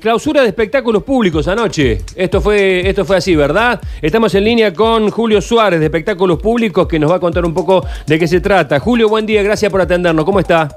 Clausura de espectáculos públicos anoche. Esto fue, esto fue así, ¿verdad? Estamos en línea con Julio Suárez de Espectáculos Públicos que nos va a contar un poco de qué se trata. Julio, buen día, gracias por atendernos. ¿Cómo está?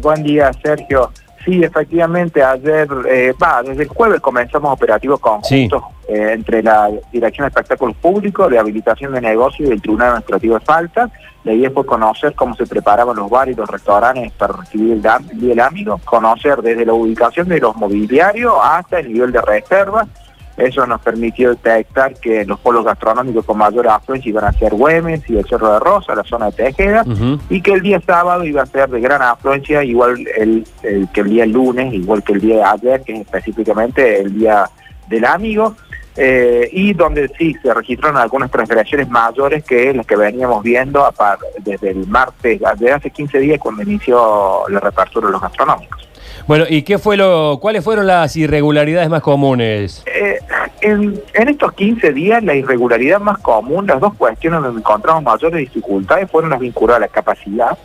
Buen día, Sergio. Sí, efectivamente, ayer, eh, va, desde el jueves comenzamos operativos conjuntos eh, entre la Dirección de Espectáculos Públicos, Rehabilitación de Negocios y el Tribunal Administrativo de Falta. La idea fue conocer cómo se preparaban los bares y los restaurantes para recibir el, Día del Amigo, conocer desde la ubicación de los mobiliarios hasta el nivel de reservas. Eso nos permitió detectar que los polos gastronómicos con mayor afluencia iban a ser Güemes y el Cerro de Rosa, la zona de Tejeda y que el día sábado iba a ser de gran afluencia, igual el, el- que el día lunes, igual que el día de ayer, que es específicamente el día del amigo, eh, y donde sí se registraron algunas transgresiones mayores que las que veníamos viendo a par- desde el martes, desde hace 15 días cuando inició la reapertura de los gastronómicos. Bueno, ¿y qué fue lo, cuáles fueron las irregularidades más comunes? Eh, en, en estos 15 días, la irregularidad más común, las dos cuestiones donde encontramos mayores dificultades fueron las vinculadas a la capacidad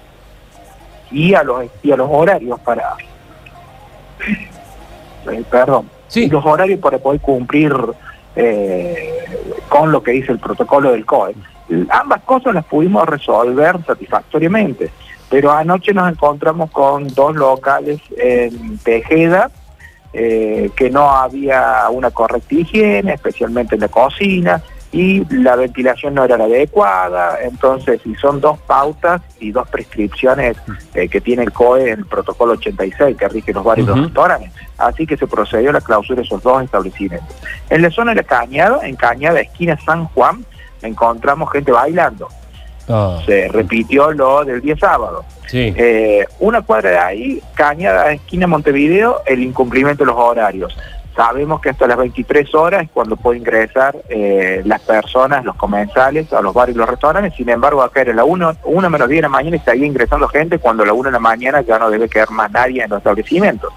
y a los, y a los horarios para... eh, perdón. Sí. Los horarios para poder cumplir eh, con lo que dice el protocolo del COE. Ambas cosas las pudimos resolver satisfactoriamente, pero anoche nos encontramos con dos locales en Tejeda, eh, que no había una correcta higiene, especialmente en la cocina, y la ventilación no era la adecuada. Entonces, si son dos pautas y dos prescripciones eh, que tiene el COE en el protocolo 86 que rige los bares y los restaurantes, así que se procedió a la clausura de esos dos establecimientos. En la zona de la Cañada, en Cañada, esquina San Juan, encontramos gente bailando. Ah, Se repitió lo del día sábado. sí. Eh, una cuadra de ahí, Cañada, esquina Montevideo, el incumplimiento de los horarios. Sabemos que hasta las 23 horas es cuando puede ingresar eh, las personas, los comensales, a los bares y los restaurantes. Sin embargo, acá era la 1, una menos 10 de la mañana y seguía ingresando gente cuando a la 1 de la mañana ya no debe quedar más nadie en los establecimientos.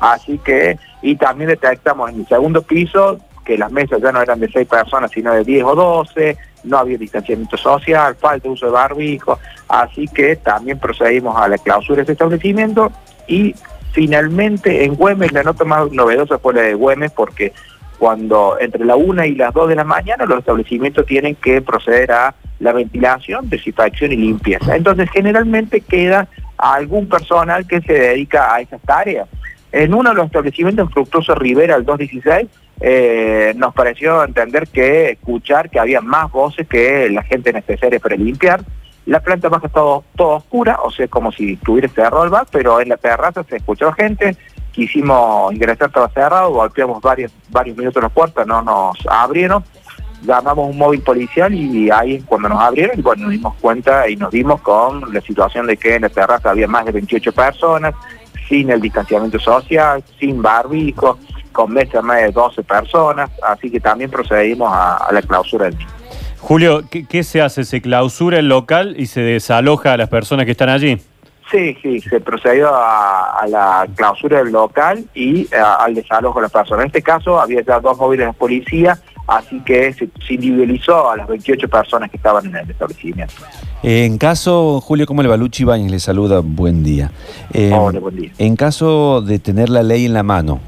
Así que, y también detectamos en el segundo piso que las mesas ya no eran de 6 personas, sino de 10 o 12, no había distanciamiento social, falta de uso de barbijo, así que también procedimos a la clausura de ese establecimiento y finalmente en Güemes la nota más novedosa fue la de Güemes porque cuando entre la 1 y las 2 de la mañana los establecimientos tienen que proceder a la ventilación, desinfección y limpieza. Entonces generalmente queda algún personal que se dedica a esas tareas. En uno de los establecimientos en Fructuoso Rivera, el 216, eh, nos pareció entender que escuchar que había más voces que la gente necesaria para limpiar. La planta baja todo, todo oscura, o sea, como si estuviera cerrado el bar, pero en la terraza se escuchó gente, quisimos ingresar, estaba cerrado, golpeamos varios, varios minutos la puerta, no nos abrieron, llamamos un móvil policial y ahí cuando nos abrieron y bueno, nos dimos cuenta y nos dimos con la situación de que en la terraza había más de 28 personas, sin el distanciamiento social, sin barbico, con mesas más de 12 personas, así que también procedimos a, a la clausura del mismo. Julio, ¿qué, qué se hace? ¿Se clausura el local y se desaloja a las personas que están allí? Sí, sí, se procedió a, a la clausura del local y al desalojo de las personas. En este caso había ya dos móviles de policía, así que se, se individualizó a las 28 personas que estaban en el establecimiento. Eh, En caso, Julio, ¿cómo le va? Luchi Ibáñez le saluda, buen día. Eh, Hola, buen día. En caso de tener la ley en la mano,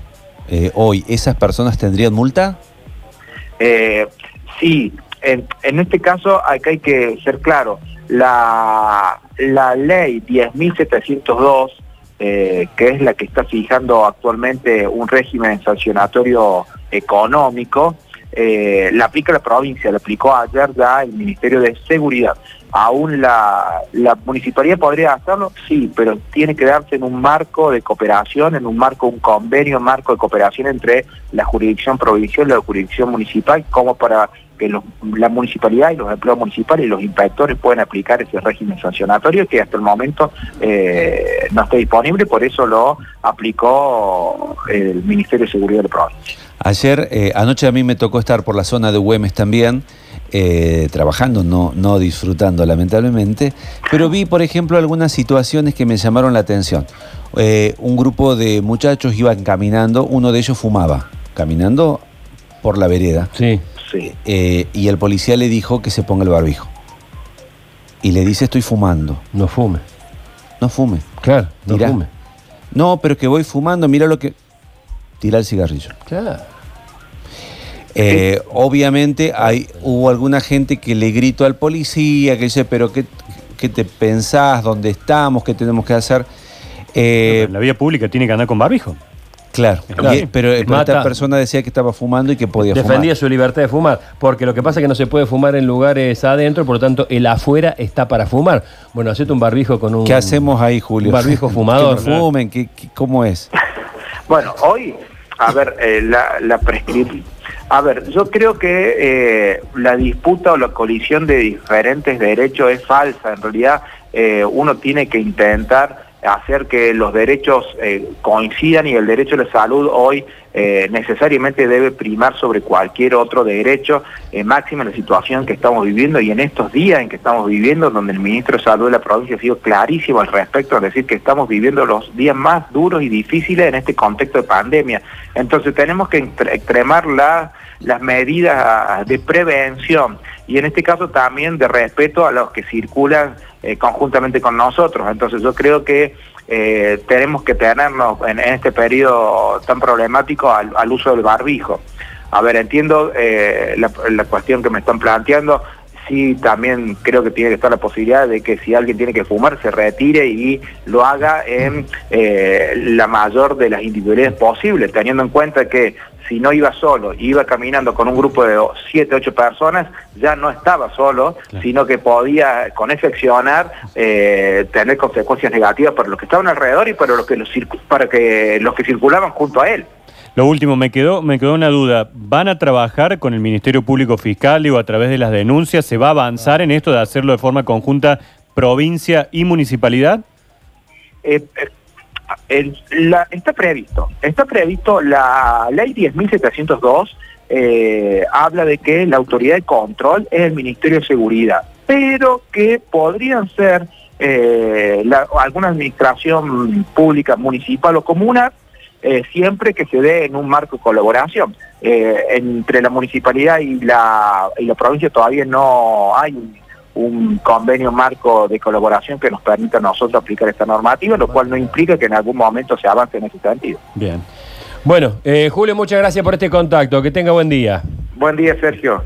eh, hoy, ¿esas personas tendrían multa? Eh, sí, en, este caso acá hay que ser claro, la, la ley 10.702, eh, que es la que está fijando actualmente un régimen sancionatorio económico, eh, la aplica la provincia, la aplicó ayer ya el Ministerio de Seguridad. Aún la, la municipalidad podría hacerlo, sí, pero tiene que darse en un marco de cooperación, en un marco, un convenio, marco de cooperación entre la jurisdicción provincial y la jurisdicción municipal, como para que los- la municipalidad y los empleados municipales y los inspectores puedan aplicar ese régimen sancionatorio que hasta el momento eh, no está disponible, por eso lo aplicó el Ministerio de Seguridad de la provincia. Ayer, eh, anoche a mí me tocó estar por la zona de Güemes también, eh, trabajando, no, no disfrutando lamentablemente, pero vi, por ejemplo, algunas situaciones que me llamaron la atención. Eh, un grupo de muchachos iban caminando, uno de ellos fumaba, caminando por la vereda. Sí. Sí. Eh, y el policía le dijo que se ponga el barbijo. Y le dice, estoy fumando. No fume. No fume. Claro, no fume. No, pero que voy fumando, mira lo que... tira el cigarrillo. Claro. Eh, obviamente hay, hubo alguna gente que le gritó al policía, que dice, pero ¿qué, qué te pensás? ¿Dónde estamos? ¿Qué tenemos que hacer? Eh, en la vía pública tiene que andar con barbijo. Claro, Claro. y- pero, pero Mata. esta persona decía que estaba fumando y que podía Defendía fumar. su libertad de fumar, porque lo que pasa es que no se puede fumar en lugares adentro, por lo tanto el afuera está para fumar. Bueno, hacete un barbijo con un... ¿Qué hacemos ahí, Julio? Un barbijo fumador. que no fumen, ¿qué- qué- ¿cómo es? Bueno, hoy, a ver, eh, la, la prescripción. A ver, yo creo que eh, la disputa o la colisión de diferentes derechos es falsa. En realidad, eh, uno tiene que intentar hacer que los derechos eh, coincidan y el derecho a la salud hoy eh, necesariamente debe primar sobre cualquier otro derecho, eh, máxima la situación que estamos viviendo y en estos días en que estamos viviendo, donde el ministro de Salud de la provincia ha sido clarísimo al respecto, es decir, que estamos viviendo los días más duros y difíciles en este contexto de pandemia. Entonces tenemos que extremar la- las medidas de prevención y en este caso también de respeto a los que circulan eh, conjuntamente con nosotros. Entonces yo creo que eh, tenemos que tenernos en, este periodo tan problemático al, uso del barbijo. A ver, entiendo eh, la, cuestión que me están planteando. Sí, también creo que tiene que estar la posibilidad de que si alguien tiene que fumar, se retire y lo haga en la mayor de las individualidades posibles, teniendo en cuenta que si no iba solo, iba caminando con un grupo de 7, 8 personas, ya no estaba solo, sino que podía con ese accionar eh, tener consecuencias negativas para los que estaban alrededor y para los que, los para que, los que circulaban junto a él. Lo último, me quedó, me quedó una duda. ¿Van a trabajar con el Ministerio Público Fiscal o a través de las denuncias? ¿Se va a avanzar en esto de hacerlo de forma conjunta provincia y municipalidad? Eh, eh, está previsto, está previsto la ley 10.702 eh, habla de que la autoridad de control es el Ministerio de Seguridad, pero que podrían ser eh, alguna administración pública, municipal o comunal, eh, siempre que se dé en un marco de colaboración. Eh, entre la municipalidad y la, y la provincia todavía no hay un, un convenio marco de colaboración que nos permita a nosotros aplicar esta normativa, lo cual no implica que en algún momento se avance en ese sentido. Bien. Bueno, eh, Julio, muchas gracias por este contacto. Que tenga buen día. Buen día, Sergio.